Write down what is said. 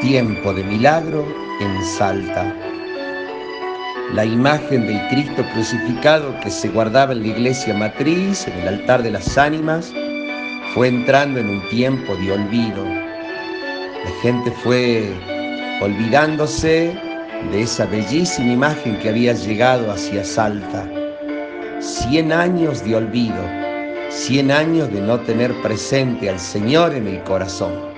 Tiempo de milagro en Salta. La imagen del Cristo crucificado que se guardaba en la iglesia matriz, en el altar de las ánimas, fue entrando en un tiempo de olvido. La gente fue olvidándose de esa bellísima imagen que había llegado hacia Salta. Cien años de olvido, cien años de no tener presente al Señor en el corazón.